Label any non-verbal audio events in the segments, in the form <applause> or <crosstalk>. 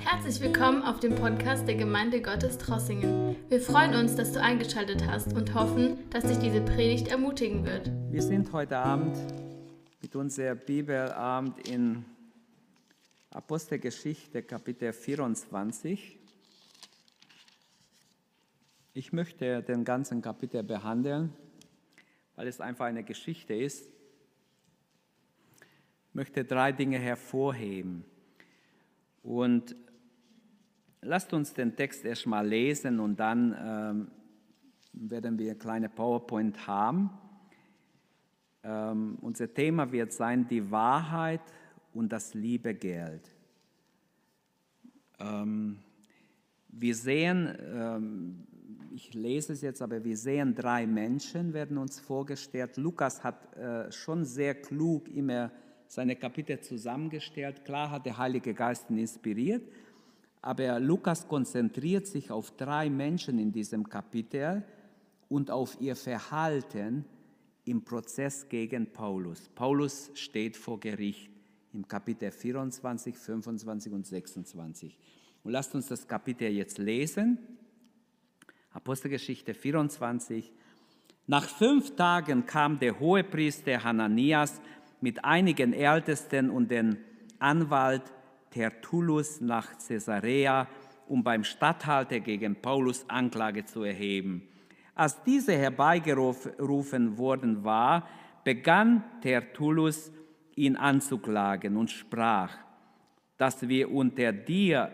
Herzlich willkommen auf dem Podcast der Gemeinde Gottes Trossingen. Wir freuen uns, dass du eingeschaltet hast und hoffen, dass dich diese Predigt ermutigen wird. Wir sind heute Abend mit unserem Bibelabend in Apostelgeschichte Kapitel 24. Ich möchte den ganzen Kapitel behandeln, weil es einfach eine Geschichte ist. Ich möchte drei Dinge hervorheben. Und lasst uns den Text erstmal lesen und dann ähm, werden wir eine kleine PowerPoint haben. Ähm, unser Thema wird sein die Wahrheit und das liebe Geld. Ähm, wir sehen, ähm, ich lese es jetzt, aber wir sehen drei Menschen, werden uns vorgestellt. Lukas hat äh, schon sehr klug immer seine Kapitel zusammengestellt. Klar hat der Heilige Geist ihn inspiriert, aber Lukas konzentriert sich auf drei Menschen in diesem Kapitel und auf ihr Verhalten im Prozess gegen Paulus. Paulus steht vor Gericht im Kapitel 24, 25 und 26. Und lasst uns das Kapitel jetzt lesen. Apostelgeschichte 24. Nach fünf Tagen kam der Hohepriester Hananias mit einigen Ältesten und dem Anwalt Tertullus nach Caesarea, um beim Statthalter gegen Paulus Anklage zu erheben. Als diese herbeigerufen worden war, begann Tertullus ihn anzuklagen und sprach, dass wir unter dir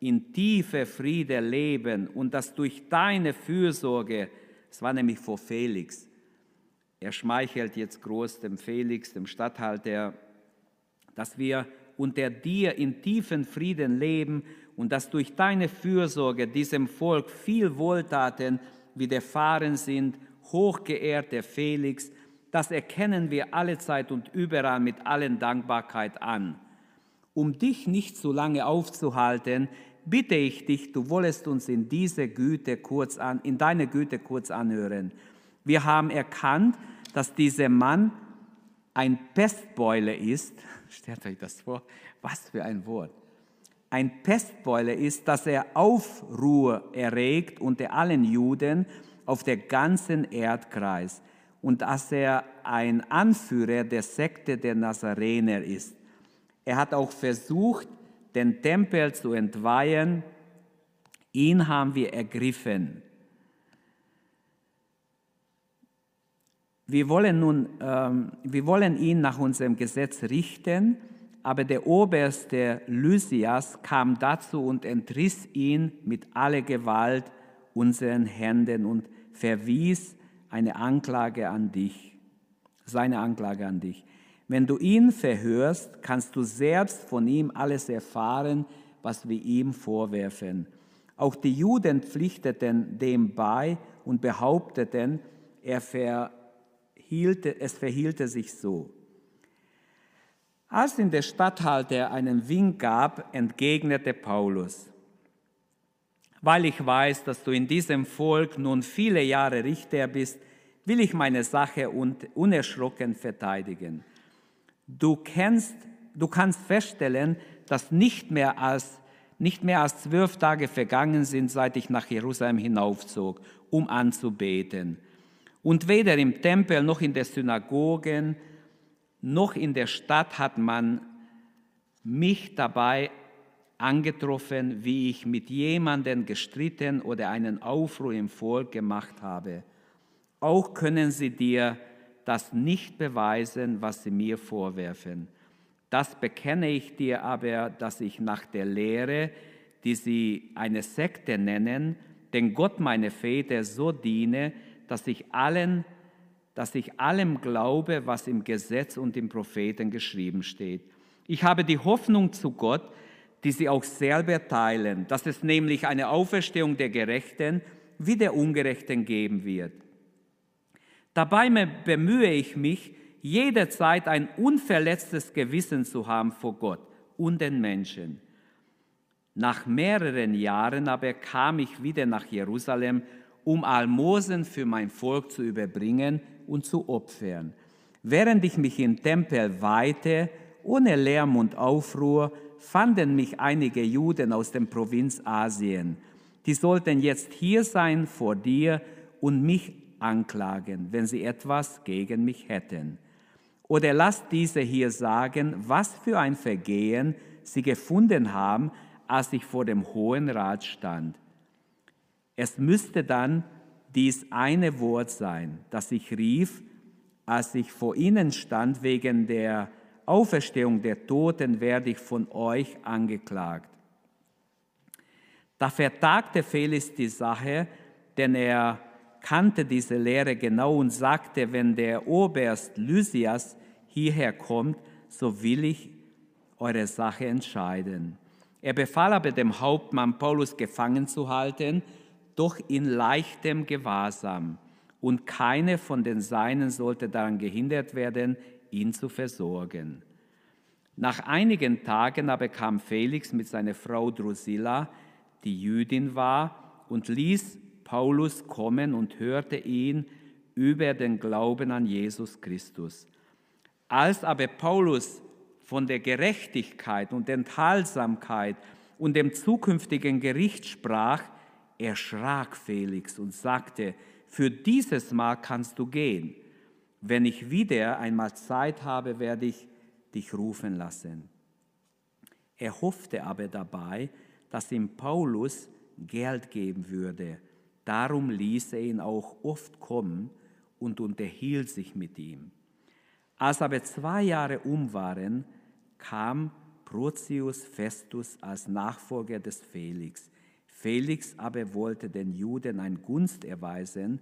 in tiefe Friede leben und dass durch deine Fürsorge, es war nämlich vor Felix, er schmeichelt jetzt groß dem Felix, dem Statthalter, dass wir unter dir in tiefen Frieden leben und dass durch deine Fürsorge diesem Volk viel Wohltaten widerfahren sind, hochgeehrter Felix, das erkennen wir alle Zeit und überall mit allen Dankbarkeit an. Um dich nicht zu lange aufzuhalten, bitte ich dich, du wollest uns in diese Güte kurz an, in deine Güte kurz anhören. Wir haben erkannt, dass dieser Mann ein Pestbeule ist. <laughs> Stellt euch das vor, was für ein Wort. Ein Pestbeule ist, dass er Aufruhr erregt unter allen Juden auf der ganzen Erdkreis und dass er ein Anführer der Sekte der Nazarener ist. Er hat auch versucht, den Tempel zu entweihen. Ihn haben wir ergriffen. Wir wollen, nun, ähm, wir wollen ihn nach unserem Gesetz richten, aber der Oberste Lysias kam dazu und entriss ihn mit aller Gewalt unseren Händen und verwies eine Anklage an dich, seine Anklage an dich. Wenn du ihn verhörst, kannst du selbst von ihm alles erfahren, was wir ihm vorwerfen. Auch die Juden pflichteten dem bei und behaupteten, er ver hielte, es verhielte sich so. Als in der Statthalter einen Wink gab, entgegnete Paulus, weil ich weiß, dass du in diesem Volk nun viele Jahre Richter bist, will ich meine Sache unerschrocken verteidigen. Du, kennst, du kannst feststellen, dass nicht mehr, als, nicht mehr als zwölf Tage vergangen sind, seit ich nach Jerusalem hinaufzog, um anzubeten. Und weder im Tempel noch in der Synagogen noch in der Stadt hat man mich dabei angetroffen, wie ich mit jemandem gestritten oder einen Aufruhr im Volk gemacht habe. Auch können sie dir das nicht beweisen, was sie mir vorwerfen. Das bekenne ich dir aber, dass ich nach der Lehre, die sie eine Sekte nennen, den Gott meine Väter so diene, dass ich allen, dass ich allem glaube, was im Gesetz und im Propheten geschrieben steht. Ich habe die Hoffnung zu Gott, die sie auch selber teilen, dass es nämlich eine Auferstehung der Gerechten wie der Ungerechten geben wird. Dabei bemühe ich mich, jederzeit ein unverletztes Gewissen zu haben vor Gott und den Menschen. Nach mehreren Jahren aber kam ich wieder nach Jerusalem um Almosen für mein Volk zu überbringen und zu opfern. Während ich mich im Tempel weihte, ohne Lärm und Aufruhr, fanden mich einige Juden aus der Provinz Asien. Die sollten jetzt hier sein vor dir und mich anklagen, wenn sie etwas gegen mich hätten. Oder lass diese hier sagen, was für ein Vergehen sie gefunden haben, als ich vor dem Hohen Rat stand. Es müsste dann dies eine Wort sein, das ich rief, als ich vor ihnen stand wegen der Auferstehung der Toten werde ich von euch angeklagt. Da vertagte Felix die Sache, denn er kannte diese Lehre genau und sagte, wenn der Oberst Lysias hierher kommt, so will ich eure Sache entscheiden. Er befahl aber dem Hauptmann Paulus gefangen zu halten, doch in leichtem Gewahrsam, und keine von den Seinen sollte daran gehindert werden, ihn zu versorgen. Nach einigen Tagen aber kam Felix mit seiner Frau Drusilla, die Jüdin war, und ließ Paulus kommen und hörte ihn über den Glauben an Jesus Christus. Als aber Paulus von der Gerechtigkeit und Enthaltsamkeit und dem zukünftigen Gericht sprach, erschrak Felix und sagte, für dieses Mal kannst du gehen. Wenn ich wieder einmal Zeit habe, werde ich dich rufen lassen. Er hoffte aber dabei, dass ihm Paulus Geld geben würde. Darum ließ er ihn auch oft kommen und unterhielt sich mit ihm. Als aber zwei Jahre um waren, kam Prozius Festus als Nachfolger des Felix. Felix aber wollte den Juden ein Gunst erweisen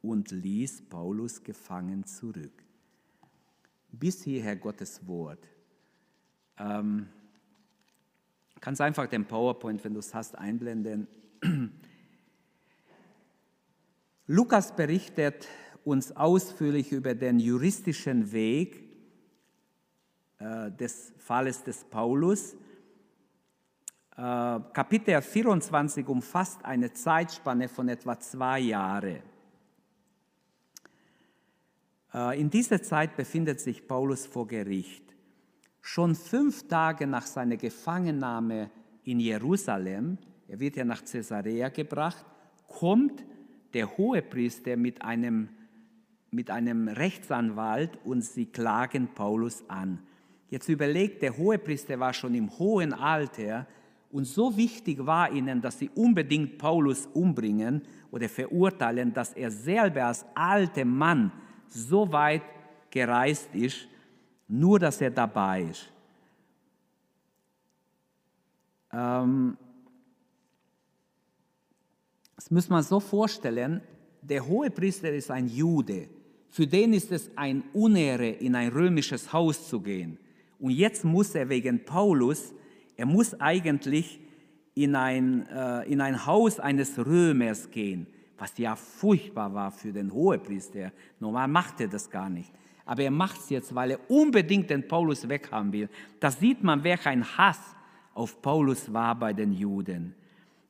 und ließ Paulus gefangen zurück. Bis hierher Gottes Wort. Ähm, kannst einfach den PowerPoint, wenn du es hast, einblenden. <clears throat> Lukas berichtet uns ausführlich über den juristischen Weg äh, des Falles des Paulus. Äh, Kapitel 24 umfasst eine Zeitspanne von etwa zwei Jahren. Äh, in dieser Zeit befindet sich Paulus vor Gericht. Schon fünf Tage nach seiner Gefangennahme in Jerusalem, er wird ja nach Caesarea gebracht, kommt der Hohepriester mit einem, mit einem Rechtsanwalt und sie klagen Paulus an. Jetzt überlegt, der Hohepriester war schon im hohen Alter und so wichtig war ihnen, dass sie unbedingt Paulus umbringen oder verurteilen, dass er selber als alter Mann so weit gereist ist, nur dass er dabei ist. Ähm, das muss man so vorstellen, der Hohepriester ist ein Jude. Für den ist es ein Unehre, in ein römisches Haus zu gehen. Und jetzt muss er wegen Paulus, er muss eigentlich in ein, äh, in ein Haus eines Römers gehen was ja furchtbar war für den Hohepriester. Normal macht er das gar nicht. Aber er macht es jetzt, weil er unbedingt den Paulus weghaben will. Da sieht man, wer ein Hass auf Paulus war bei den Juden.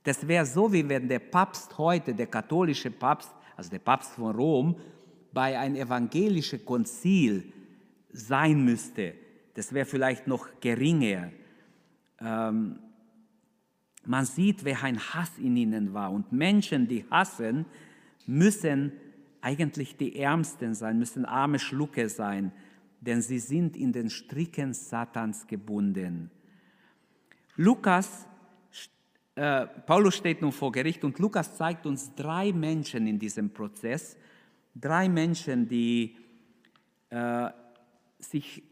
Das wäre so, wie wenn der Papst heute, der katholische Papst, also der Papst von Rom, bei einem evangelischen Konzil sein müsste. Das wäre vielleicht noch geringer. Ähm, man sieht, wer ein Hass in ihnen war. Und Menschen, die hassen, müssen eigentlich die Ärmsten sein, müssen arme Schlucke sein, denn sie sind in den Stricken Satans gebunden. Lukas, äh, Paulus steht nun vor Gericht und Lukas zeigt uns drei Menschen in diesem Prozess, drei Menschen, die äh, sich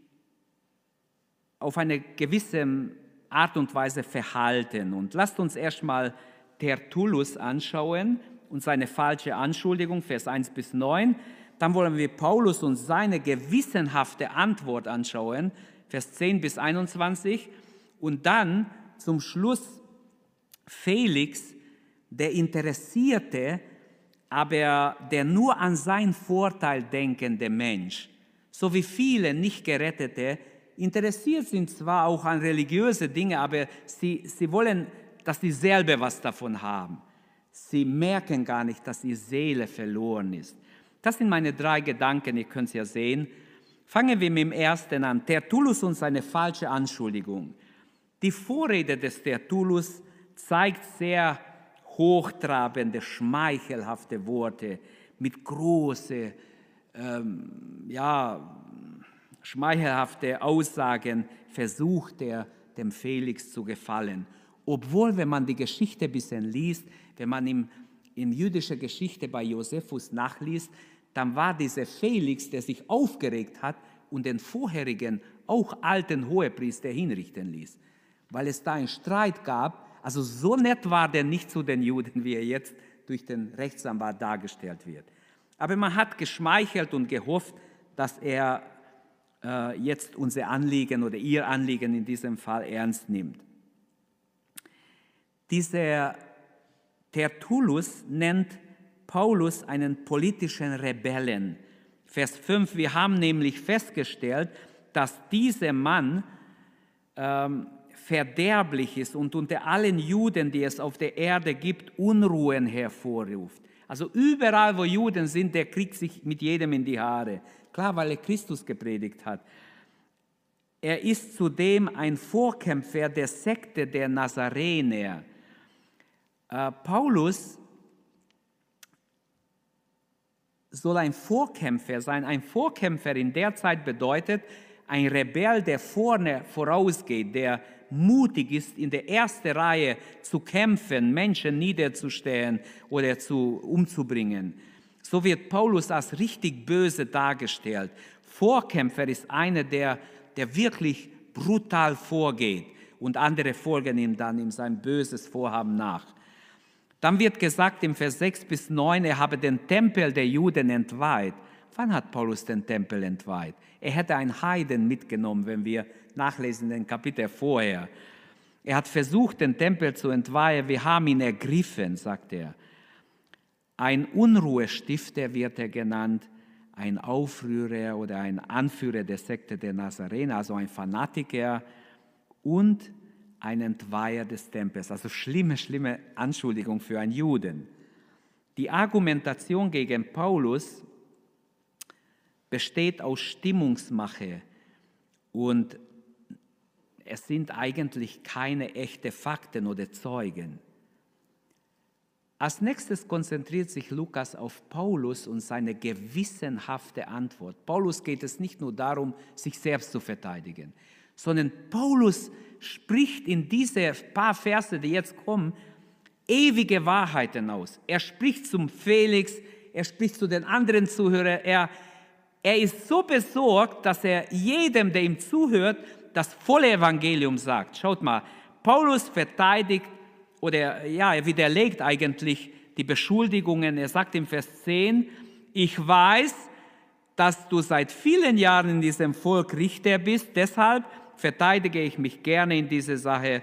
auf eine gewisse Art und Weise verhalten. Und lasst uns erstmal Tertullus anschauen und seine falsche Anschuldigung, Vers 1 bis 9. Dann wollen wir Paulus und seine gewissenhafte Antwort anschauen, Vers 10 bis 21. Und dann zum Schluss Felix, der Interessierte, aber der nur an seinen Vorteil denkende Mensch, so wie viele nicht gerettete, interessiert sind zwar auch an religiöse Dinge, aber sie, sie wollen, dass sie selber was davon haben. Sie merken gar nicht, dass die Seele verloren ist. Das sind meine drei Gedanken, ihr könnt es ja sehen. Fangen wir mit dem ersten an. Tertullus und seine falsche Anschuldigung. Die Vorrede des Tertullus zeigt sehr hochtrabende, schmeichelhafte Worte mit große, ähm, ja, schmeichelhafte Aussagen versucht er dem Felix zu gefallen. Obwohl, wenn man die Geschichte ein bisschen liest, wenn man im, in jüdischer Geschichte bei Josephus nachliest, dann war dieser Felix, der sich aufgeregt hat und den vorherigen, auch alten Hohepriester hinrichten ließ, weil es da einen Streit gab. Also so nett war der nicht zu den Juden, wie er jetzt durch den Rechtsanwalt dargestellt wird. Aber man hat geschmeichelt und gehofft, dass er jetzt unser Anliegen oder ihr Anliegen in diesem Fall ernst nimmt. Dieser Tertullus nennt Paulus einen politischen Rebellen. Vers 5, wir haben nämlich festgestellt, dass dieser Mann ähm, verderblich ist und unter allen Juden, die es auf der Erde gibt, Unruhen hervorruft. Also überall, wo Juden sind, der kriegt sich mit jedem in die Haare. Klar, weil er Christus gepredigt hat. Er ist zudem ein Vorkämpfer der Sekte der Nazarener. Äh, Paulus soll ein Vorkämpfer sein. Ein Vorkämpfer in der Zeit bedeutet ein Rebell, der vorne vorausgeht, der mutig ist, in der ersten Reihe zu kämpfen, Menschen niederzustellen oder zu, umzubringen. So wird Paulus als richtig böse dargestellt. Vorkämpfer ist einer, der, der wirklich brutal vorgeht und andere folgen ihm dann in sein böses Vorhaben nach. Dann wird gesagt im Vers 6 bis 9, er habe den Tempel der Juden entweiht. Wann hat Paulus den Tempel entweiht? Er hätte einen Heiden mitgenommen, wenn wir nachlesen den Kapitel vorher. Er hat versucht, den Tempel zu entweihen. Wir haben ihn ergriffen, sagt er. Ein Unruhestifter wird er genannt, ein Aufrührer oder ein Anführer der Sekte der Nazarener, also ein Fanatiker und ein Entweiher des Tempels. Also schlimme, schlimme Anschuldigung für einen Juden. Die Argumentation gegen Paulus besteht aus Stimmungsmache und es sind eigentlich keine echten Fakten oder Zeugen. Als nächstes konzentriert sich Lukas auf Paulus und seine gewissenhafte Antwort. Paulus geht es nicht nur darum, sich selbst zu verteidigen, sondern Paulus spricht in diese paar Verse, die jetzt kommen, ewige Wahrheiten aus. Er spricht zum Felix, er spricht zu den anderen Zuhörern, er, er ist so besorgt, dass er jedem, der ihm zuhört, das volle Evangelium sagt. Schaut mal, Paulus verteidigt oder ja, er widerlegt eigentlich die Beschuldigungen. Er sagt im Vers 10, ich weiß, dass du seit vielen Jahren in diesem Volk Richter bist, deshalb verteidige ich mich gerne in diese Sache,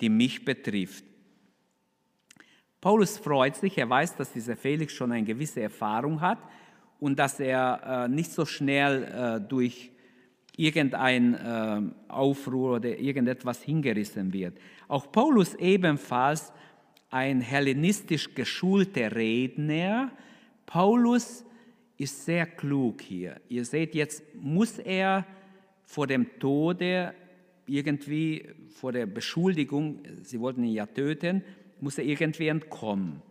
die mich betrifft. Paulus freut sich, er weiß, dass dieser Felix schon eine gewisse Erfahrung hat und dass er äh, nicht so schnell äh, durch irgendein äh, Aufruhr oder irgendetwas hingerissen wird. Auch Paulus ebenfalls ein hellenistisch geschulter Redner. Paulus ist sehr klug hier. Ihr seht, jetzt muss er vor dem Tode irgendwie, vor der Beschuldigung, sie wollten ihn ja töten, muss er irgendwie entkommen.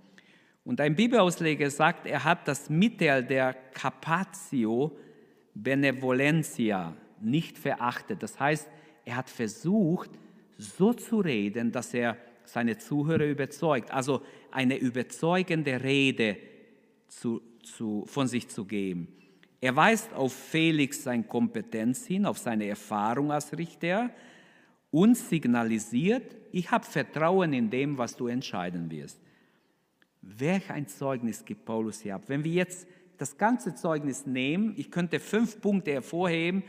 Und ein Bibelausleger sagt, er hat das Mittel der Capatio Benevolentia nicht verachtet. Das heißt, er hat versucht, so zu reden, dass er seine Zuhörer überzeugt. Also eine überzeugende Rede zu, zu, von sich zu geben. Er weist auf Felix seine Kompetenz hin, auf seine Erfahrung als Richter und signalisiert, ich habe Vertrauen in dem, was du entscheiden wirst. Welch ein Zeugnis gibt Paulus hier ab. Wenn wir jetzt das ganze Zeugnis nehmen, ich könnte fünf Punkte hervorheben.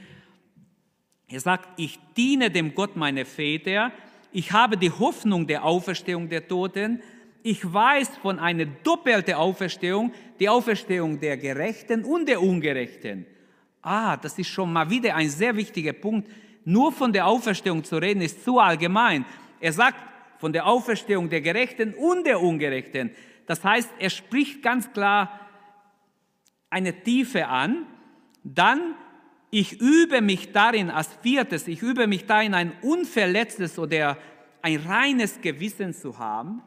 Er sagt, ich diene dem Gott meiner Väter, ich habe die Hoffnung der Auferstehung der Toten, ich weiß von einer doppelten Auferstehung, die Auferstehung der Gerechten und der Ungerechten. Ah, das ist schon mal wieder ein sehr wichtiger Punkt. Nur von der Auferstehung zu reden ist zu allgemein. Er sagt von der Auferstehung der Gerechten und der Ungerechten. Das heißt, er spricht ganz klar eine Tiefe an. Dann Ich übe mich darin, als viertes, ich übe mich darin, ein unverletztes oder ein reines Gewissen zu haben.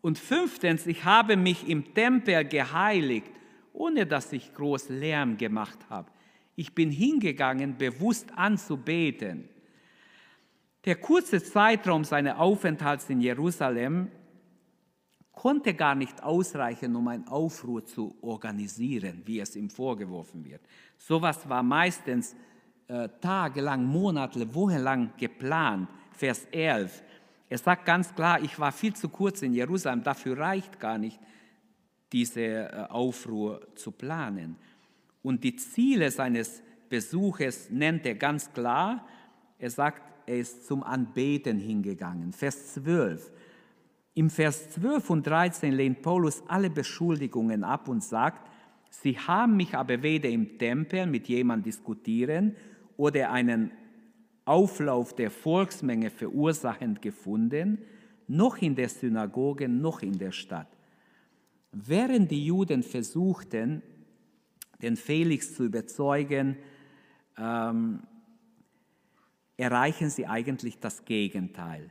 Und fünftens, ich habe mich im Tempel geheiligt, ohne dass ich groß Lärm gemacht habe. Ich bin hingegangen, bewusst anzubeten. Der kurze Zeitraum seines Aufenthalts in Jerusalem konnte gar nicht ausreichen, um einen Aufruhr zu organisieren, wie es ihm vorgeworfen wird. Sowas war meistens äh, tagelang, Monate, wochenlang geplant. Vers 11. Er sagt ganz klar, ich war viel zu kurz in Jerusalem, dafür reicht gar nicht, diese äh, Aufruhr zu planen. Und die Ziele seines Besuches nennt er ganz klar. Er sagt, er ist zum Anbeten hingegangen. Vers 12. Im Vers 12 und 13 lehnt Paulus alle Beschuldigungen ab und sagt, sie haben mich aber weder im Tempel mit jemandem diskutieren oder einen Auflauf der Volksmenge verursachend gefunden, noch in der Synagoge, noch in der Stadt. Während die Juden versuchten, den Felix zu überzeugen, ähm, erreichen sie eigentlich das Gegenteil.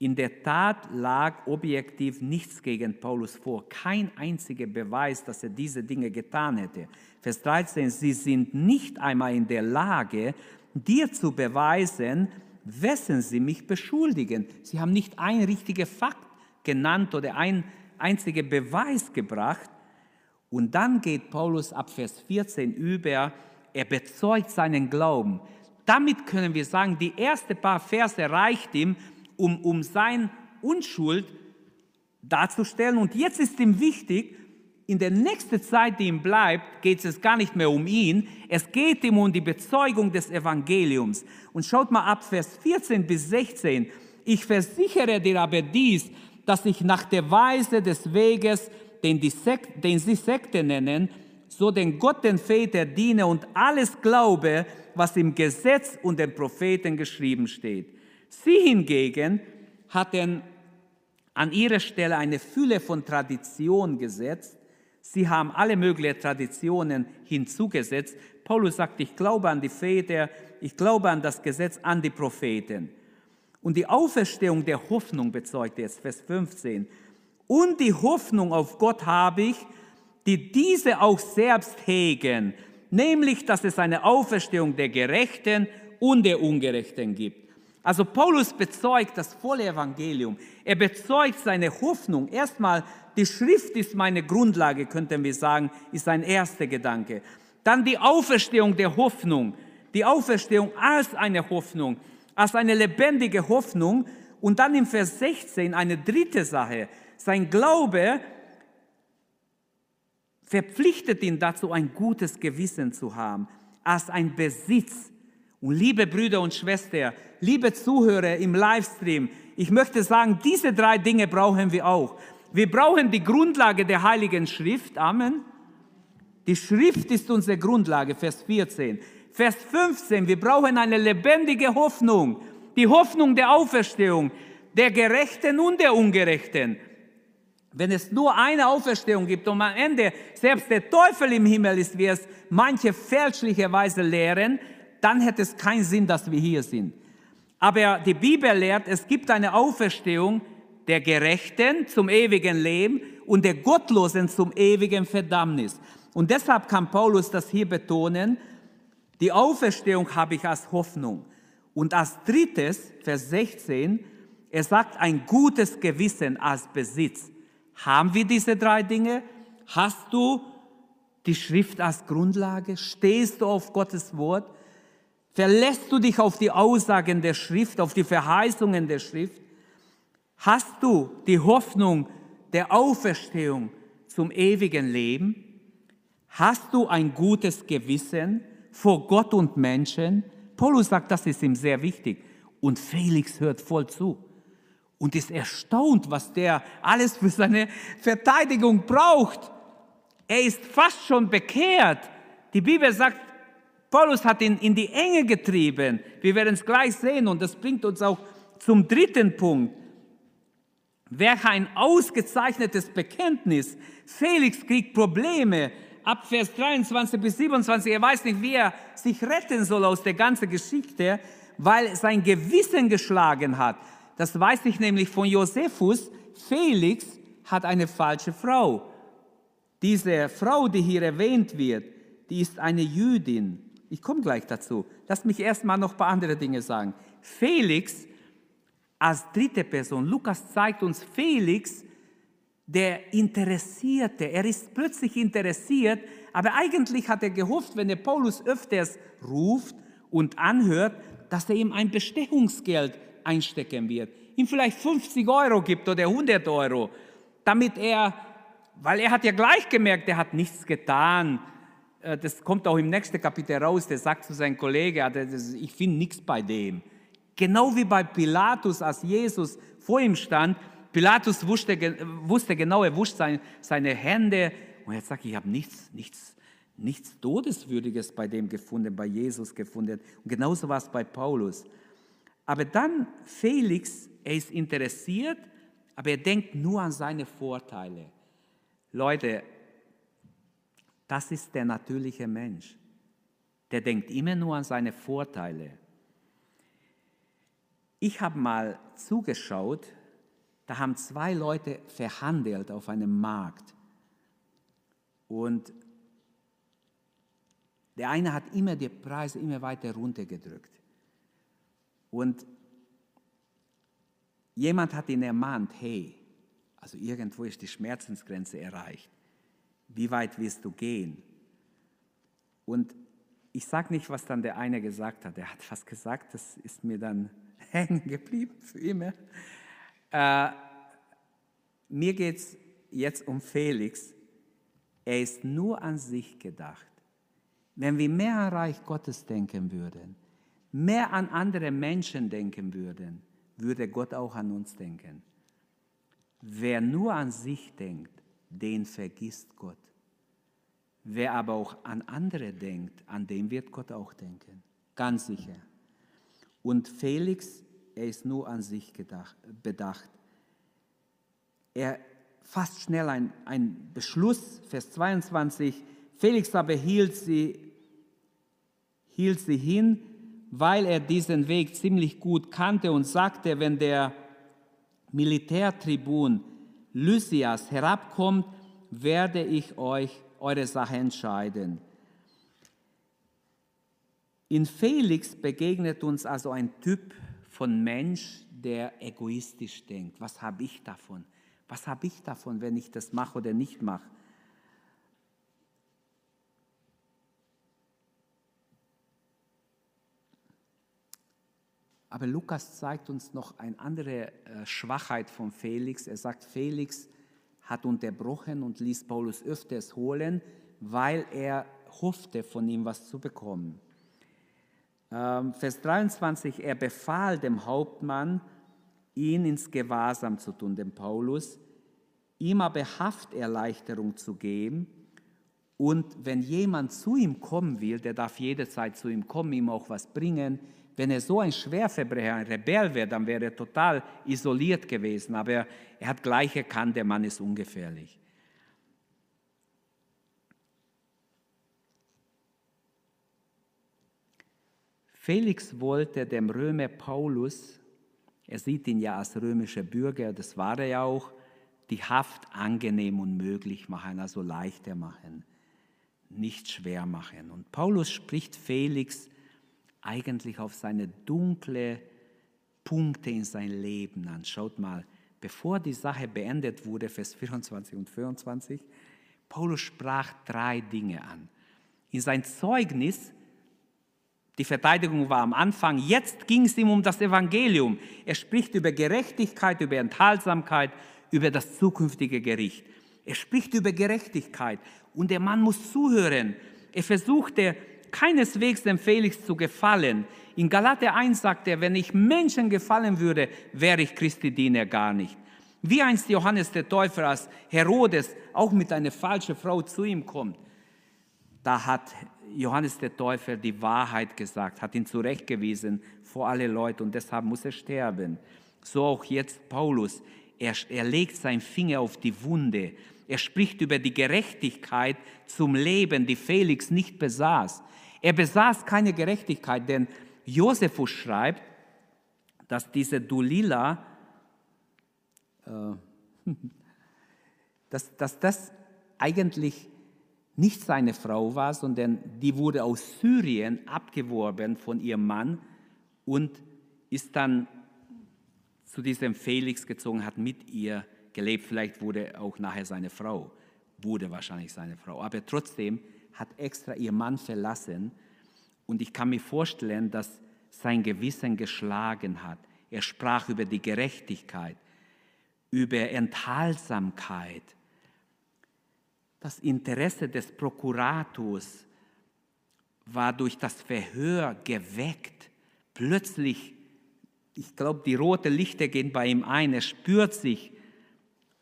In der Tat lag objektiv nichts gegen Paulus vor, kein einziger Beweis, dass er diese Dinge getan hätte. Vers 13, sie sind nicht einmal in der Lage, dir zu beweisen, wessen sie mich beschuldigen. Sie haben nicht ein richtiger Fakt genannt oder ein einziger Beweis gebracht. Und dann geht Paulus ab Vers 14 über, er bezeugt seinen Glauben. Damit können wir sagen, die ersten paar Verse reicht ihm, um, um seine Unschuld darzustellen. Und jetzt ist ihm wichtig, in der nächsten Zeit, die ihm bleibt, geht es gar nicht mehr um ihn. Es geht ihm um die Bezeugung des Evangeliums. Und schaut mal ab Vers 14 bis 16. Ich versichere dir aber dies, dass ich nach der Weise des Weges, den, die Sek den sie Sekte nennen, so den Gott, den Väter diene und alles glaube, was im Gesetz und den Propheten geschrieben steht. Sie hingegen hatten an ihrer Stelle eine Fülle von Tradition gesetzt, Sie haben alle möglichen Traditionen hinzugesetzt. Paulus sagt, ich glaube an die Väter, ich glaube an das Gesetz, an die Propheten. Und die Auferstehung der Hoffnung bezeugt jetzt, Vers 15. Und die Hoffnung auf Gott habe ich, die diese auch selbst hegen, nämlich, dass es eine Auferstehung der Gerechten und der Ungerechten gibt. Also Paulus bezeugt das volle Evangelium. Er bezeugt seine Hoffnung erstmal die Schrift ist meine Grundlage, könnten wir sagen, ist ein erster Gedanke. Dann die Auferstehung der Hoffnung. Die Auferstehung als eine Hoffnung, als eine lebendige Hoffnung. Und dann im Vers 16 eine dritte Sache. Sein Glaube verpflichtet ihn dazu, ein gutes Gewissen zu haben, als ein Besitz. Und liebe Brüder und Schwestern, liebe Zuhörer im Livestream, ich möchte sagen, diese drei Dinge brauchen wir auch. Wir brauchen die Grundlage der Heiligen Schrift. Amen. Die Schrift ist unsere Grundlage, Vers 14. Vers 15, wir brauchen eine lebendige Hoffnung. Die Hoffnung der Auferstehung, der Gerechten und der Ungerechten. Wenn es nur eine Auferstehung gibt und am Ende selbst der Teufel im Himmel ist, wie es manche fälschlicherweise lehren, dann hätte es keinen Sinn, dass wir hier sind. Aber die Bibel lehrt, es gibt eine Auferstehung, der Gerechten zum ewigen Leben und der Gottlosen zum ewigen Verdammnis. Und deshalb kann Paulus das hier betonen, die Auferstehung habe ich als Hoffnung. Und als drittes, Vers 16, er sagt ein gutes Gewissen als Besitz. Haben wir diese drei Dinge? Hast du die Schrift als Grundlage? Stehst du auf Gottes Wort? Verlässt du dich auf die Aussagen der Schrift, auf die Verheißungen der Schrift? Hast du die Hoffnung der Auferstehung zum ewigen Leben? Hast du ein gutes Gewissen vor Gott und Menschen? Paulus sagt, das ist ihm sehr wichtig. Und Felix hört voll zu und ist erstaunt, was der alles für seine Verteidigung braucht. Er ist fast schon bekehrt. Die Bibel sagt, Paulus hat ihn in die Enge getrieben. Wir werden es gleich sehen und das bringt uns auch zum dritten Punkt. Wäre ein ausgezeichnetes Bekenntnis. Felix kriegt Probleme, ab Vers 23 bis 27, er weiß nicht, wie er sich retten soll aus der ganzen Geschichte, weil sein Gewissen geschlagen hat. Das weiß ich nämlich von Josephus. Felix hat eine falsche Frau. Diese Frau, die hier erwähnt wird, die ist eine Jüdin. Ich komme gleich dazu. Lass mich erstmal noch ein paar andere Dinge sagen. Felix als dritte Person, Lukas zeigt uns Felix, der Interessierte. Er ist plötzlich interessiert, aber eigentlich hat er gehofft, wenn er Paulus öfters ruft und anhört, dass er ihm ein Bestechungsgeld einstecken wird, ihm vielleicht 50 Euro gibt oder 100 Euro, damit er, weil er hat ja gleich gemerkt, er hat nichts getan. Äh, das kommt auch im nächsten Kapitel raus, der sagt zu seinem Kollegen, ich finde nichts bei dem. Genau wie bei Pilatus, als Jesus vor ihm stand, Pilatus wusste, wusste genau, er wusste seine, seine Hände und er sagt, ich habe nichts, nichts, nichts Todeswürdiges bei dem gefunden, bei Jesus gefunden. Und genauso war es bei Paulus. Aber dann Felix, er ist interessiert, aber er denkt nur an seine Vorteile. Leute, das ist der natürliche Mensch. Der denkt immer nur an seine Vorteile. Ich habe mal zugeschaut, da haben zwei Leute verhandelt auf einem Markt. Und der eine hat immer die Preise immer weiter runtergedrückt. Und jemand hat ihn ermahnt, hey, also irgendwo ist die Schmerzensgrenze erreicht. Wie weit willst du gehen? Und ich sage nicht, was dann der eine gesagt hat. Er hat was gesagt, das ist mir dann <laughs> hängen geblieben für immer. Äh, mir geht es jetzt um Felix. Er ist nur an sich gedacht. Wenn wir mehr an Reich Gottes denken würden, mehr an andere Menschen denken würden, würde Gott auch an uns denken. Wer nur an sich denkt, den vergisst Gott. Wer aber auch an andere denkt, an den wird Gott auch denken. Ganz sicher. Und Felix, er ist nur an sich gedacht, bedacht. Er fasst schnell einen Beschluss, Vers 22. Felix aber hielt sie, hielt sie hin, weil er diesen Weg ziemlich gut kannte und sagte, wenn der Militärtribun Lysias herabkommt, werde ich euch eure Sache entscheiden. In Felix begegnet uns also ein Typ von Mensch, der egoistisch denkt. Was habe ich davon? Was habe ich davon, wenn ich das mache oder nicht mache? Aber Lukas zeigt uns noch eine andere äh, Schwachheit von Felix. Er sagt, Felix hat unterbrochen und ließ Paulus öfters holen, weil er hoffte, von ihm was zu bekommen. Ähm, Vers 23, er befahl dem Hauptmann, ihn ins Gewahrsam zu tun, dem Paulus, ihm aber Hafterleichterung zu geben. Und wenn jemand zu ihm kommen will, der darf jederzeit zu ihm kommen, ihm auch was bringen. Wenn er so ein Schwerverbrecher, ein Rebell wäre, dann wäre er total isoliert gewesen. Aber er hat gleich erkannt, der Mann ist ungefährlich. Felix wollte dem Römer Paulus, er sieht ihn ja als römischer Bürger, das war er ja auch, die Haft angenehm und möglich machen, also leichter machen, nicht schwer machen. Und Paulus spricht Felix eigentlich auf seine dunkle Punkte in sein Leben an. Schaut mal, bevor die Sache beendet wurde, Vers 24 und 25, Paulus sprach drei Dinge an. In sein Zeugnis die Verteidigung war am Anfang, jetzt ging es ihm um das Evangelium. Er spricht über Gerechtigkeit, über Enthaltsamkeit, über das zukünftige Gericht. Er spricht über Gerechtigkeit und der Mann muss zuhören. Er versuchte keineswegs dem Felix zu gefallen. In Galater 1 sagt er, wenn ich Menschen gefallen würde, wäre ich Christi Diener gar nicht. Wie einst Johannes der Täufer als Herodes auch mit einer falschen Frau zu ihm kommt, da hat Johannes der Täufer die Wahrheit gesagt, hat ihn zurechtgewiesen vor alle Leute und deshalb muss er sterben. So auch jetzt Paulus. Er, er legt seinen Finger auf die Wunde. Er spricht über die Gerechtigkeit zum Leben, die Felix nicht besaß. Er besaß keine Gerechtigkeit, denn Josephus schreibt, dass diese Dulila, äh, <laughs> dass, dass das eigentlich nicht seine Frau war, sondern die wurde aus Syrien abgeworben von ihrem Mann und ist dann zu diesem Felix gezogen, hat mit ihr gelebt. Vielleicht wurde auch nachher seine Frau, wurde wahrscheinlich seine Frau. Aber trotzdem hat extra ihr Mann verlassen. Und ich kann mir vorstellen, dass sein Gewissen geschlagen hat. Er sprach über die Gerechtigkeit, über Enthaltsamkeit. Das Interesse des Prokurators war durch das Verhör geweckt. Plötzlich, ich glaube, die roten Lichter gehen bei ihm ein. Er spürt sich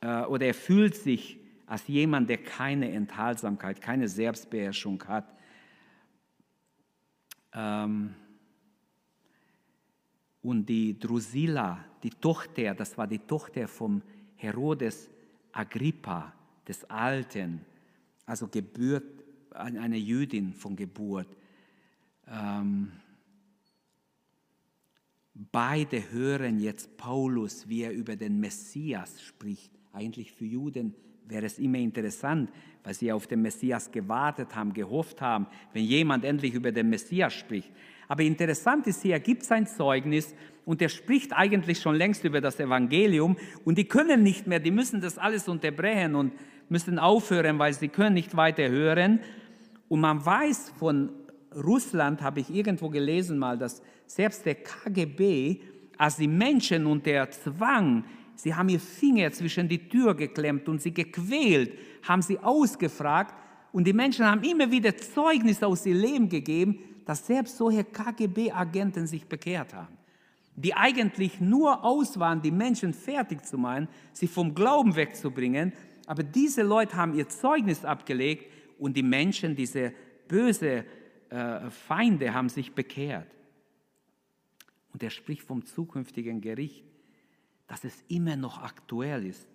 äh, oder er fühlt sich als jemand, der keine Enthaltsamkeit, keine Selbstbeherrschung hat. Ähm, und die Drusilla, die Tochter, das war die Tochter vom Herodes Agrippa, des Alten, also Geburt, eine Jüdin von Geburt. Ähm, beide hören jetzt Paulus, wie er über den Messias spricht. Eigentlich für Juden wäre es immer interessant, weil sie auf den Messias gewartet haben, gehofft haben, wenn jemand endlich über den Messias spricht. Aber interessant ist er gibt sein Zeugnis und er spricht eigentlich schon längst über das Evangelium und die können nicht mehr, die müssen das alles unterbrechen und müssen aufhören, weil sie können nicht weiter hören. Und man weiß von Russland, habe ich irgendwo gelesen mal, dass selbst der KGB, als die Menschen unter Zwang, sie haben ihr Finger zwischen die Tür geklemmt und sie gequält, haben sie ausgefragt und die Menschen haben immer wieder Zeugnis aus ihrem Leben gegeben, dass selbst solche KGB-Agenten sich bekehrt haben, die eigentlich nur aus waren, die Menschen fertig zu machen, sie vom Glauben wegzubringen. Aber diese Leute haben ihr Zeugnis abgelegt und die Menschen, diese böse äh, Feinde, haben sich bekehrt. Und er spricht vom zukünftigen Gericht, dass es immer noch aktuell ist.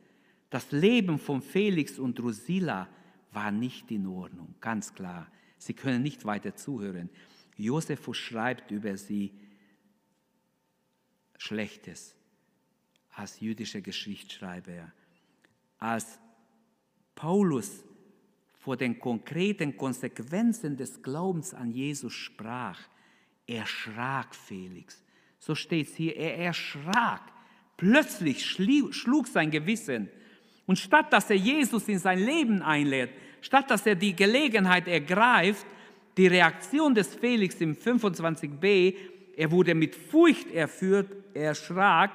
Das Leben von Felix und Drusilla war nicht in Ordnung, ganz klar. Sie können nicht weiter zuhören. Josephus schreibt über sie Schlechtes als jüdischer Geschichtsschreiber. Als Paulus vor den konkreten Konsequenzen des Glaubens an Jesus sprach, erschrak Felix. So steht es hier, er erschrak. Plötzlich schlug sein Gewissen. Und statt dass er Jesus in sein Leben einlädt, statt dass er die Gelegenheit ergreift, die Reaktion des Felix im 25b, er wurde mit Furcht erführt, er erschrak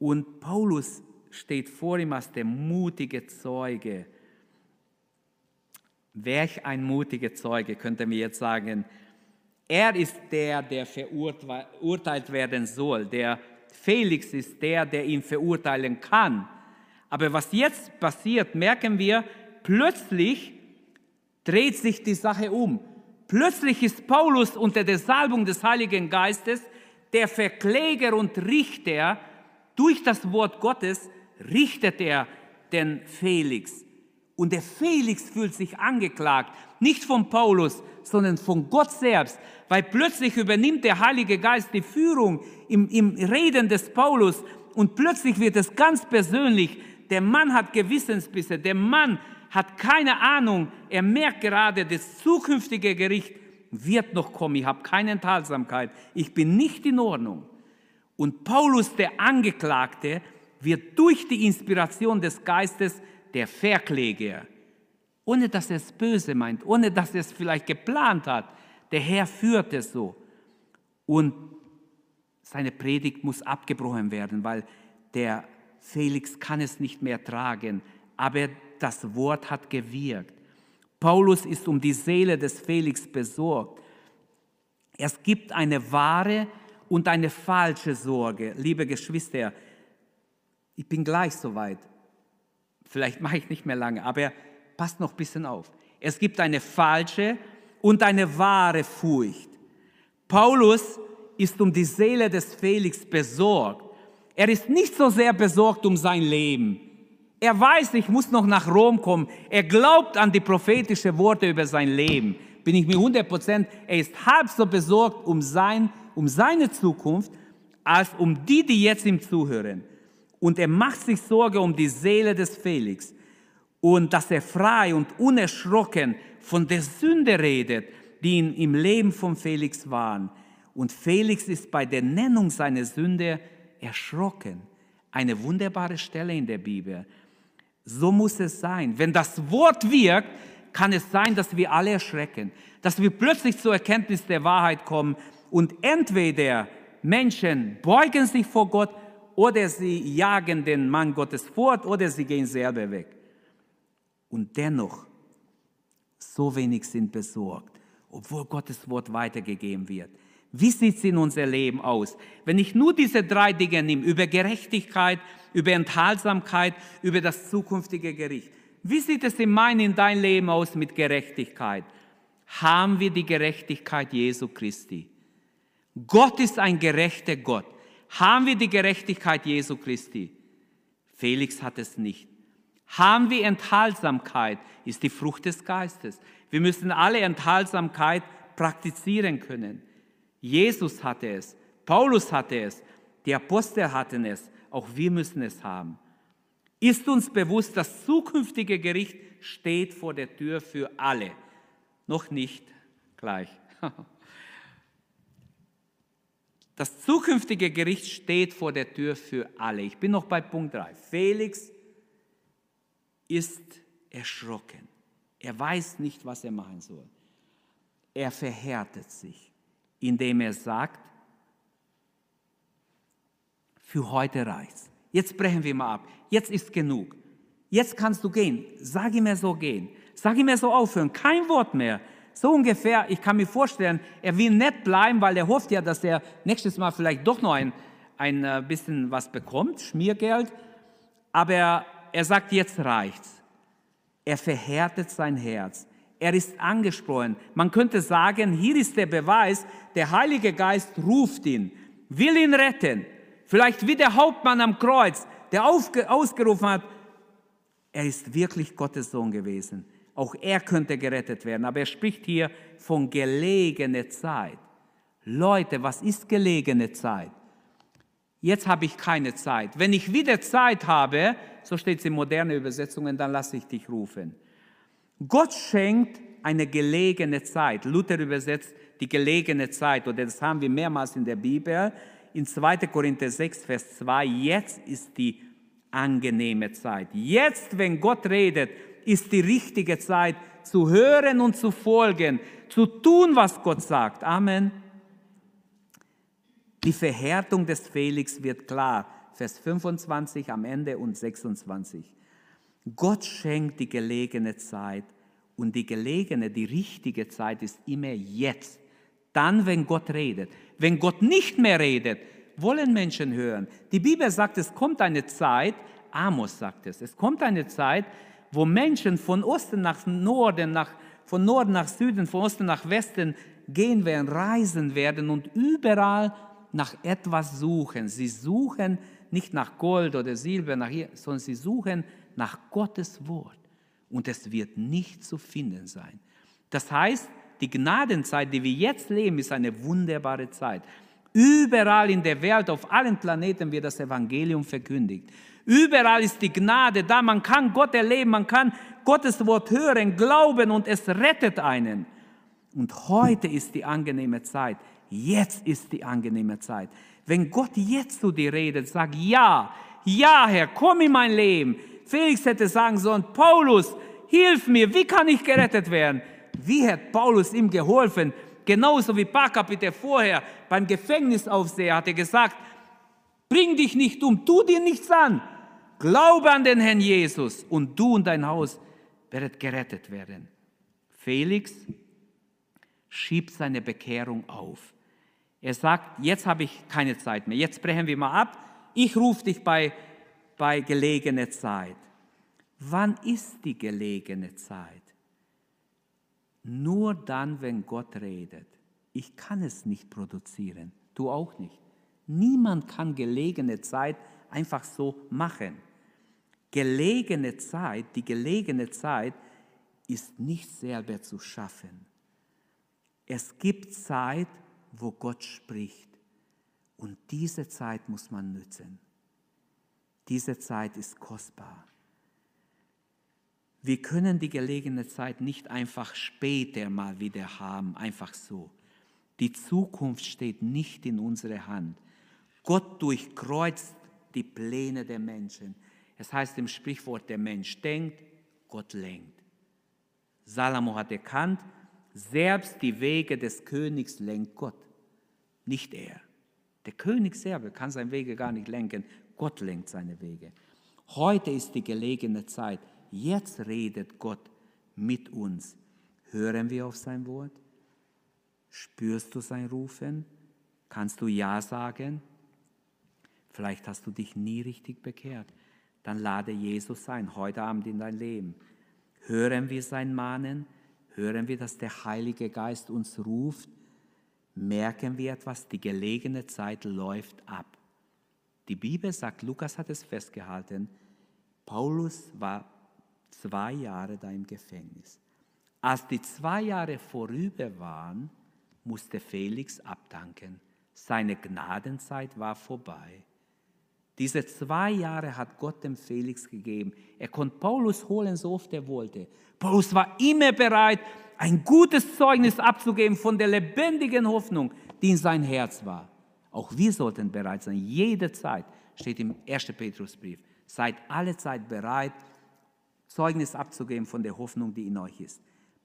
und Paulus steht vor ihm als der mutige Zeuge. Welch ein mutiger Zeuge, könnte mir jetzt sagen. Er ist der, der verurteilt werden soll. Der Felix ist der, der ihn verurteilen kann. Aber was jetzt passiert, merken wir, plötzlich dreht sich die Sache um. Plötzlich ist Paulus unter der Salbung des Heiligen Geistes der Verkläger und Richter. Durch das Wort Gottes richtet er den Felix. Und der Felix fühlt sich angeklagt, nicht von Paulus, sondern von Gott selbst, weil plötzlich übernimmt der Heilige Geist die Führung im, im Reden des Paulus und plötzlich wird es ganz persönlich. Der Mann hat Gewissensbisse, der Mann hat keine Ahnung. Er merkt gerade, das zukünftige Gericht wird noch kommen. Ich habe keine Enthaltsamkeit. Ich bin nicht in Ordnung. Und Paulus, der Angeklagte, wird durch die Inspiration des Geistes der Verkläger. Ohne dass er es böse meint, ohne dass er es vielleicht geplant hat. Der Herr führt es so. Und seine Predigt muss abgebrochen werden, weil der Felix kann es nicht mehr tragen. Aber das Wort hat gewirkt. Paulus ist um die Seele des Felix besorgt. Es gibt eine wahre und eine falsche Sorge. Liebe Geschwister, ich bin gleich soweit. Vielleicht mache ich nicht mehr lange, aber passt noch ein bisschen auf. Es gibt eine falsche und eine wahre Furcht. Paulus ist um die Seele des Felix besorgt. Er ist nicht so sehr besorgt um sein Leben. Er weiß, ich muss noch nach Rom kommen. Er glaubt an die prophetischen Worte über sein Leben. Bin ich mir 100 Prozent. Er ist halb so besorgt um, sein, um seine Zukunft, als um die, die jetzt ihm zuhören. Und er macht sich Sorge um die Seele des Felix. Und dass er frei und unerschrocken von der Sünde redet, die in, im Leben von Felix waren. Und Felix ist bei der Nennung seiner Sünde erschrocken. Eine wunderbare Stelle in der Bibel. So muss es sein. Wenn das Wort wirkt, kann es sein, dass wir alle erschrecken, dass wir plötzlich zur Erkenntnis der Wahrheit kommen und entweder Menschen beugen sich vor Gott oder sie jagen den Mann Gottes fort oder sie gehen selber weg. Und dennoch, so wenig sind besorgt, obwohl Gottes Wort weitergegeben wird. Wie sieht es in unser Leben aus? Wenn ich nur diese drei Dinge nehme, über Gerechtigkeit, über Enthaltsamkeit, über das zukünftige Gericht. Wie sieht es in meinem, in dein Leben aus mit Gerechtigkeit? Haben wir die Gerechtigkeit Jesu Christi? Gott ist ein gerechter Gott. Haben wir die Gerechtigkeit Jesu Christi? Felix hat es nicht. Haben wir Enthaltsamkeit? Ist die Frucht des Geistes. Wir müssen alle Enthaltsamkeit praktizieren können. Jesus hatte es, Paulus hatte es, die Apostel hatten es, auch wir müssen es haben. Ist uns bewusst, das zukünftige Gericht steht vor der Tür für alle. Noch nicht gleich. <laughs> Das zukünftige Gericht steht vor der Tür für alle. Ich bin noch bei Punkt 3. Felix ist erschrocken. Er weiß nicht, was er machen soll. Er verhärtet sich indem er sagt, für heute reicht's. Jetzt brechen wir mal ab. Jetzt ist genug. Jetzt kannst du gehen. Sag ihm, er so gehen. Sag ihm, er so aufhören. Kein Wort mehr. So ungefähr, ich kann mir vorstellen, er will nett bleiben, weil er hofft ja, dass er nächstes Mal vielleicht doch noch ein, ein äh, bisschen was bekommt, Schmiergeld. Aber er, sagt, jetzt reicht's. Er verhärtet sein Herz. Er ist angesprochen. Man könnte sagen, hier ist der Beweis, der Heilige Geist ruft ihn, will ihn retten. Vielleicht wie der Hauptmann am Kreuz, der ausgerufen hat, er ist wirklich Gottes Sohn gewesen. Auch er könnte gerettet werden. Aber er spricht hier von gelegene Zeit. Leute, was ist gelegene Zeit? Jetzt habe ich keine Zeit. Wenn ich wieder Zeit habe, so steht es in modernen Übersetzungen, dann lasse ich dich rufen. Gott schenkt eine gelegene Zeit. Luther übersetzt die gelegene Zeit, oder das haben wir mehrmals in der Bibel. In 2. Korinther 6, Vers 2, jetzt ist die angenehme Zeit. Jetzt, wenn Gott redet, ist die richtige Zeit zu hören und zu folgen, zu tun, was Gott sagt. Amen. Die Verhärtung des Felix wird klar. Vers 25 am Ende und 26. Gott schenkt die gelegene Zeit und die gelegene, die richtige Zeit ist immer jetzt. Dann, wenn Gott redet. Wenn Gott nicht mehr redet, wollen Menschen hören. Die Bibel sagt, es kommt eine Zeit, Amos sagt es, es kommt eine Zeit, wo Menschen von Osten nach Norden, nach, von Norden nach Süden, von Osten nach Westen gehen werden, reisen werden und überall nach etwas suchen. Sie suchen nicht nach Gold oder Silber, nach hier, sondern sie suchen nach Gottes Wort. Und es wird nicht zu finden sein. Das heißt, die Gnadenzeit, die wir jetzt leben, ist eine wunderbare Zeit. Überall in der Welt, auf allen Planeten wird das Evangelium verkündigt. Überall ist die Gnade da. Man kann Gott erleben, man kann Gottes Wort hören, glauben und es rettet einen. Und heute ist die angenehme Zeit. Jetzt ist die angenehme Zeit. Wenn Gott jetzt zu dir redet, sag ja, ja, Herr, komm in mein Leben. Felix hätte sagen sollen, Paulus, hilf mir, wie kann ich gerettet werden? Wie hat Paulus ihm geholfen? Genauso wie paar Kapitel vorher beim Gefängnisaufseher hat er gesagt, bring dich nicht um, tu dir nichts an. Glaube an den Herrn Jesus und du und dein Haus werdet gerettet werden. Felix schiebt seine Bekehrung auf. Er sagt, jetzt habe ich keine Zeit mehr, jetzt brechen wir mal ab. Ich rufe dich bei bei gelegener Zeit. Wann ist die gelegene Zeit? Nur dann, wenn Gott redet. Ich kann es nicht produzieren, du auch nicht. Niemand kann gelegene Zeit einfach so machen. Gelegene Zeit, die gelegene Zeit ist nicht selber zu schaffen. Es gibt Zeit, wo Gott spricht. Und diese Zeit muss man nützen. Diese Zeit ist kostbar. Wir können die gelegene Zeit nicht einfach später mal wieder haben, einfach so. Die Zukunft steht nicht in unserer Hand. Gott durchkreuzt die Pläne der Menschen. Es heißt im Sprichwort, der Mensch denkt, Gott lenkt. Salomo hat erkannt, selbst die Wege des Königs lenkt Gott, nicht er. Der König selber kann seine Wege gar nicht lenken, Gott lenkt seine Wege. Heute ist die gelegene Zeit. Jetzt redet Gott mit uns. Hören wir auf sein Wort? Spürst du sein Rufen? Kannst du Ja sagen? Vielleicht hast du dich nie richtig bekehrt. Dann lade Jesus ein, heute Abend in dein Leben. Hören wir sein Mahnen? Hören wir, dass der Heilige Geist uns ruft? Merken wir etwas? Die gelegene Zeit läuft ab. Die Bibel sagt, Lukas hat es festgehalten, Paulus war zwei Jahre da im Gefängnis. Als die zwei Jahre vorüber waren, musste Felix abdanken. Seine Gnadenzeit war vorbei. Diese zwei Jahre hat Gott dem Felix gegeben. Er konnte Paulus holen, so oft er wollte. Paulus war immer bereit, ein gutes Zeugnis abzugeben von der lebendigen Hoffnung, die in sein Herz war. Auch wir sollten bereit sein, jede Zeit, steht im 1. Petrusbrief, seid alle Zeit bereit, Zeugnis abzugeben von der Hoffnung, die in euch ist.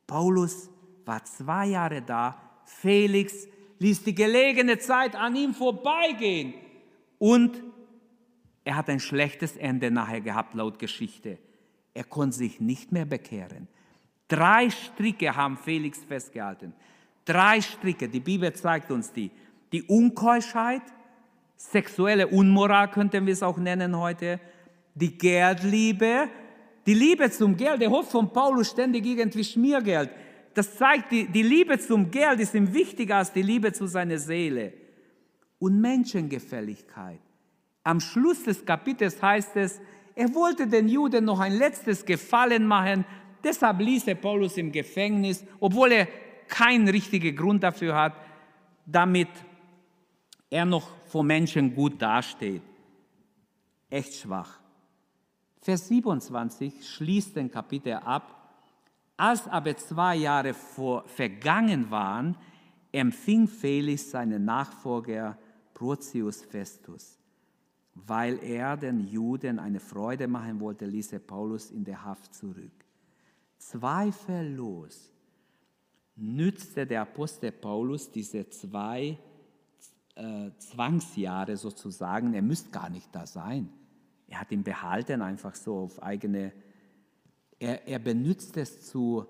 Paulus war zwei Jahre da, Felix ließ die gelegene Zeit an ihm vorbeigehen und er hat ein schlechtes Ende nachher gehabt, laut Geschichte. Er konnte sich nicht mehr bekehren. Drei Stricke haben Felix festgehalten. Drei Stricke, die Bibel zeigt uns die. Die Unkeuschheit, sexuelle Unmoral könnten wir es auch nennen heute, die Geldliebe, die Liebe zum Geld. Der hofft von Paulus ständig irgendwie Schmiergeld. Das zeigt, die, die Liebe zum Geld ist ihm wichtiger als die Liebe zu seiner Seele. Und Menschengefälligkeit. Am Schluss des Kapitels heißt es, er wollte den Juden noch ein letztes Gefallen machen, deshalb ließ er Paulus im Gefängnis, obwohl er keinen richtigen Grund dafür hat, damit er noch vor Menschen gut dasteht. Echt schwach. Vers 27 schließt den Kapitel ab. Als aber zwei Jahre vor, vergangen waren, empfing Felix seinen Nachfolger Protius Festus. Weil er den Juden eine Freude machen wollte, ließ er Paulus in der Haft zurück. Zweifellos nützte der Apostel Paulus diese zwei äh, Zwangsjahre sozusagen. Er müsste gar nicht da sein. Er hat ihn behalten, einfach so auf eigene. Er, er benutzt es zu,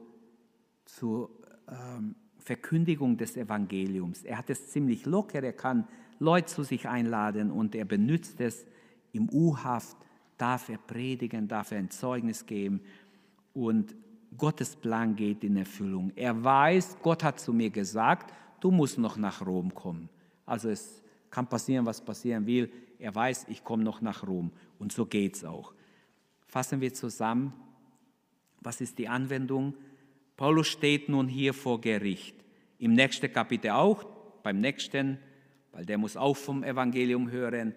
zur ähm, Verkündigung des Evangeliums. Er hat es ziemlich locker. Er kann Leute zu sich einladen und er benutzt es im U-Haft, darf er predigen, darf er ein Zeugnis geben und Gottes Plan geht in Erfüllung. Er weiß, Gott hat zu mir gesagt, du musst noch nach Rom kommen. Also es kann passieren, was passieren will. Er weiß, ich komme noch nach Rom und so geht es auch. Fassen wir zusammen, was ist die Anwendung? Paulus steht nun hier vor Gericht. Im nächsten Kapitel auch, beim nächsten weil der muss auch vom Evangelium hören.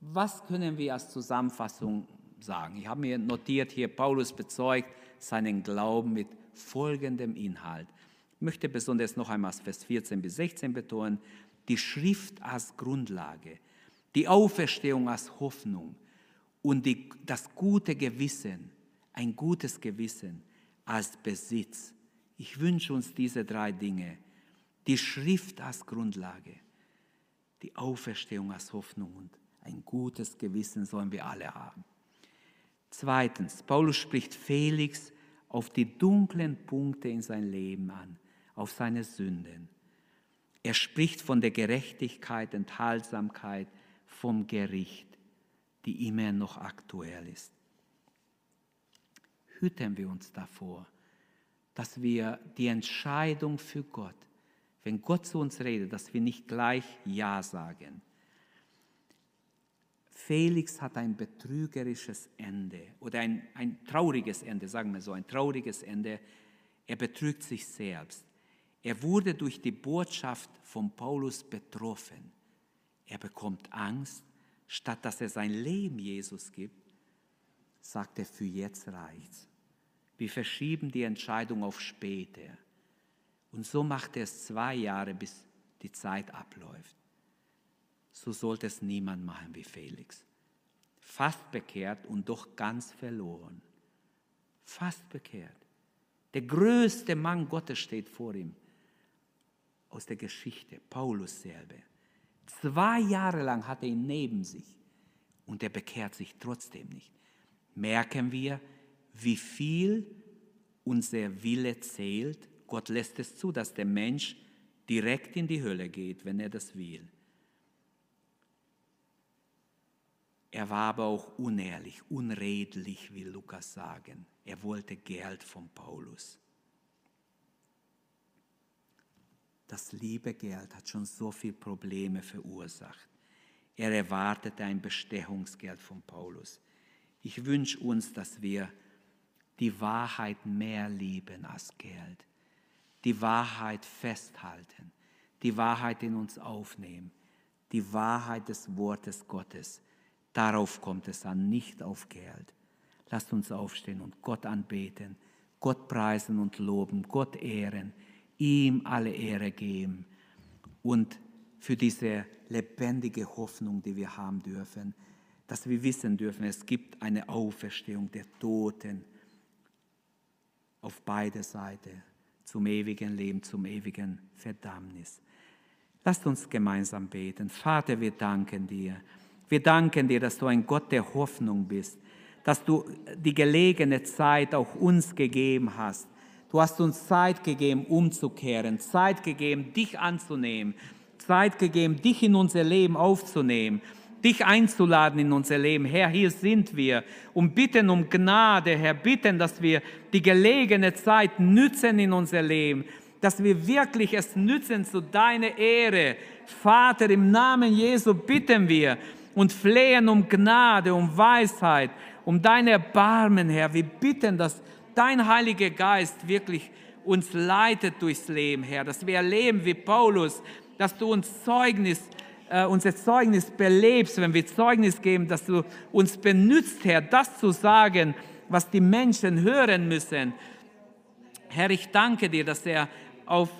Was können wir als Zusammenfassung sagen? Ich habe mir notiert hier, Paulus bezeugt seinen Glauben mit folgendem Inhalt. Ich möchte besonders noch einmal Vers 14 bis 16 betonen, die Schrift als Grundlage, die Auferstehung als Hoffnung und die, das gute Gewissen, ein gutes Gewissen als Besitz. Ich wünsche uns diese drei Dinge. Die Schrift als Grundlage, die Auferstehung als Hoffnung und ein gutes Gewissen sollen wir alle haben. Zweitens, Paulus spricht Felix auf die dunklen Punkte in sein Leben an, auf seine Sünden. Er spricht von der Gerechtigkeit, Enthaltsamkeit, vom Gericht, die immer noch aktuell ist. Hüten wir uns davor, dass wir die Entscheidung für Gott wenn Gott zu uns redet, dass wir nicht gleich Ja sagen. Felix hat ein betrügerisches Ende oder ein, ein trauriges Ende, sagen wir so, ein trauriges Ende. Er betrügt sich selbst. Er wurde durch die Botschaft von Paulus betroffen. Er bekommt Angst. Statt dass er sein Leben Jesus gibt, sagt er, für jetzt reicht's. Wir verschieben die Entscheidung auf später. Und so macht er es zwei Jahre, bis die Zeit abläuft. So sollte es niemand machen wie Felix. Fast bekehrt und doch ganz verloren. Fast bekehrt. Der größte Mann Gottes steht vor ihm. Aus der Geschichte, Paulus selber. Zwei Jahre lang hat er ihn neben sich und er bekehrt sich trotzdem nicht. Merken wir, wie viel unser Wille zählt. Gott lässt es zu, dass der Mensch direkt in die Hölle geht, wenn er das will. Er war aber auch unehrlich, unredlich, will Lukas sagen. Er wollte Geld von Paulus. Das liebe Geld hat schon so viele Probleme verursacht. Er erwartete ein Bestechungsgeld von Paulus. Ich wünsche uns, dass wir die Wahrheit mehr lieben als Geld, die Wahrheit festhalten, die Wahrheit in uns aufnehmen, die Wahrheit des Wortes Gottes. Darauf kommt es an, nicht auf Geld. Lasst uns aufstehen und Gott anbeten, Gott preisen und loben, Gott ehren, ihm alle Ehre geben und für diese lebendige Hoffnung, die wir haben dürfen, dass wir wissen dürfen, es gibt eine Auferstehung der Toten auf beide Seiten zum ewigen Leben, zum ewigen Verdammnis. Lasst uns gemeinsam beten. Vater, wir danken dir. Wir danken dir, dass du ein Gott der Hoffnung bist, dass du die gelegene Zeit auch uns gegeben hast. Du hast uns Zeit gegeben, umzukehren, Zeit gegeben, dich anzunehmen, Zeit gegeben, dich in unser Leben aufzunehmen, dich einzuladen in unser Leben. Herr, hier sind wir und bitten um Gnade, Herr, bitten, dass wir die gelegene Zeit nützen in unser Leben, dass wir wirklich es nützen zu deiner Ehre. Vater, im Namen Jesu bitten wir, und flehen um Gnade, um Weisheit, um dein Erbarmen, Herr. Wir bitten, dass dein Heiliger Geist wirklich uns leitet durchs Leben, Herr, dass wir erleben wie Paulus, dass du uns Zeugnis, äh, unser Zeugnis belebst, wenn wir Zeugnis geben, dass du uns benützt, Herr, das zu sagen, was die Menschen hören müssen. Herr, ich danke dir, dass er auf,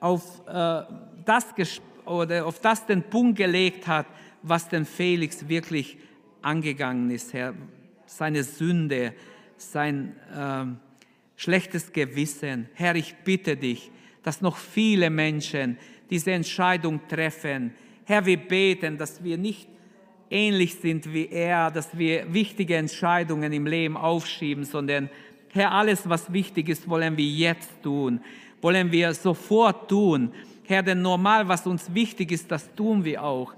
auf, äh, das, oder auf das den Punkt gelegt hat, was denn Felix wirklich angegangen ist, Herr. Seine Sünde, sein äh, schlechtes Gewissen. Herr, ich bitte dich, dass noch viele Menschen diese Entscheidung treffen. Herr, wir beten, dass wir nicht ähnlich sind wie er, dass wir wichtige Entscheidungen im Leben aufschieben, sondern Herr, alles, was wichtig ist, wollen wir jetzt tun, wollen wir sofort tun. Herr, denn normal, was uns wichtig ist, das tun wir auch.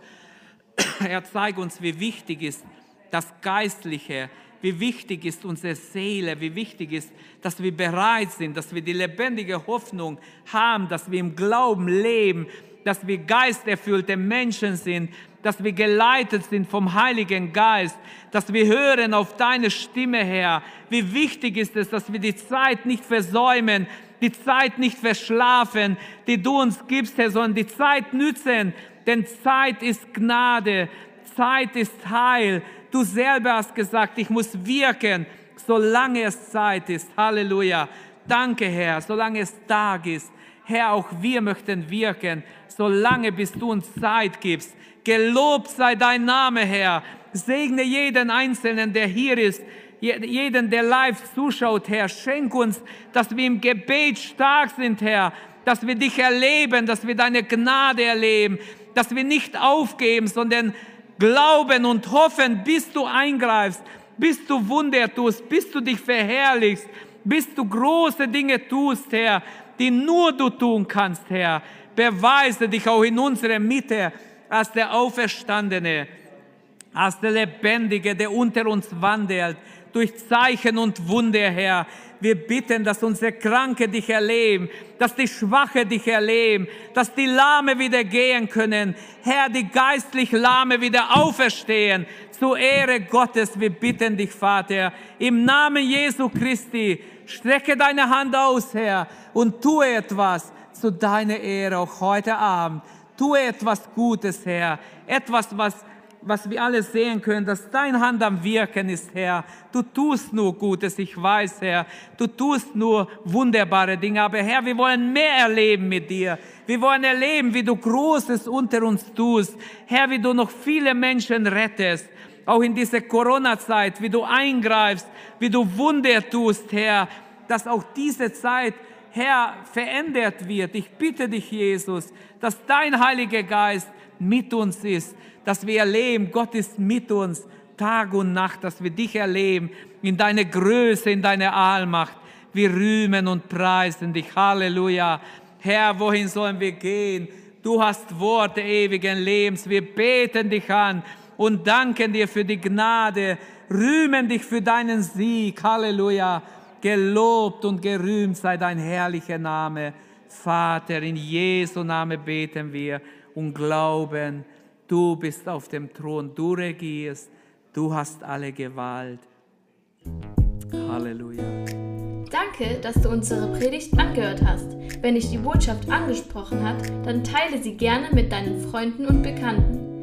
<clears throat> Er zeigt uns, wie wichtig ist das Geistliche, wie wichtig ist unsere Seele, wie wichtig ist, dass wir bereit sind, dass wir die lebendige Hoffnung haben, dass wir im Glauben leben, dass wir geisterfüllte Menschen sind, dass wir geleitet sind vom Heiligen Geist, dass wir hören auf deine Stimme, Herr. Wie wichtig ist es, dass wir die Zeit nicht versäumen, die Zeit nicht verschlafen, die du uns gibst, Herr, sondern die Zeit nützen, denn Zeit ist Gnade, Zeit ist Heil. Du selber hast gesagt, ich muss wirken, solange es Zeit ist. Halleluja. Danke, Herr, solange es Tag ist. Herr, auch wir möchten wirken, solange bis du uns Zeit gibst. Gelobt sei dein Name, Herr. Segne jeden Einzelnen, der hier ist, jeden, der live zuschaut, Herr. Schenk uns, dass wir im Gebet stark sind, Herr, dass wir dich erleben, dass wir deine Gnade erleben, dass wir nicht aufgeben, sondern glauben und hoffen, bis du eingreifst, bis du Wunder tust, bis du dich verherrlichst, bis du große Dinge tust, Herr, die nur du tun kannst, Herr. Beweise dich auch in unserer Mitte als der Auferstandene, als der Lebendige, der unter uns wandelt, durch Zeichen und Wunder, Herr. Wir bitten, dass unsere Kranke dich erleben, dass die Schwache dich erleben, dass die Lahme wieder gehen können. Herr, die geistlich Lahme wieder auferstehen. Zur Ehre Gottes, wir bitten dich, Vater, im Namen Jesu Christi, strecke deine Hand aus, Herr, und tue etwas zu deiner Ehre auch heute Abend. Tue etwas Gutes, Herr, etwas, was was wir alle sehen können, dass dein Hand am Wirken ist, Herr. Du tust nur Gutes, ich weiß, Herr. Du tust nur wunderbare Dinge. Aber Herr, wir wollen mehr erleben mit dir. Wir wollen erleben, wie du Großes unter uns tust. Herr, wie du noch viele Menschen rettest. Auch in dieser Corona-Zeit, wie du eingreifst, wie du Wunder tust, Herr. Dass auch diese Zeit Herr, verändert wird. Ich bitte dich, Jesus, dass dein Heiliger Geist mit uns ist, dass wir erleben, Gott ist mit uns Tag und Nacht, dass wir dich erleben in deiner Größe, in deiner Allmacht. Wir rühmen und preisen dich. Halleluja. Herr, wohin sollen wir gehen? Du hast Worte ewigen Lebens. Wir beten dich an und danken dir für die Gnade, rühmen dich für deinen Sieg. Halleluja. Gelobt und gerühmt sei dein herrlicher Name. Vater, in Jesu Name beten wir und glauben, Du bist auf dem Thron, du regierst, du hast alle Gewalt. Halleluja. Danke, dass du unsere Predigt angehört hast. Wenn dich die Botschaft angesprochen hat, dann teile sie gerne mit deinen Freunden und Bekannten,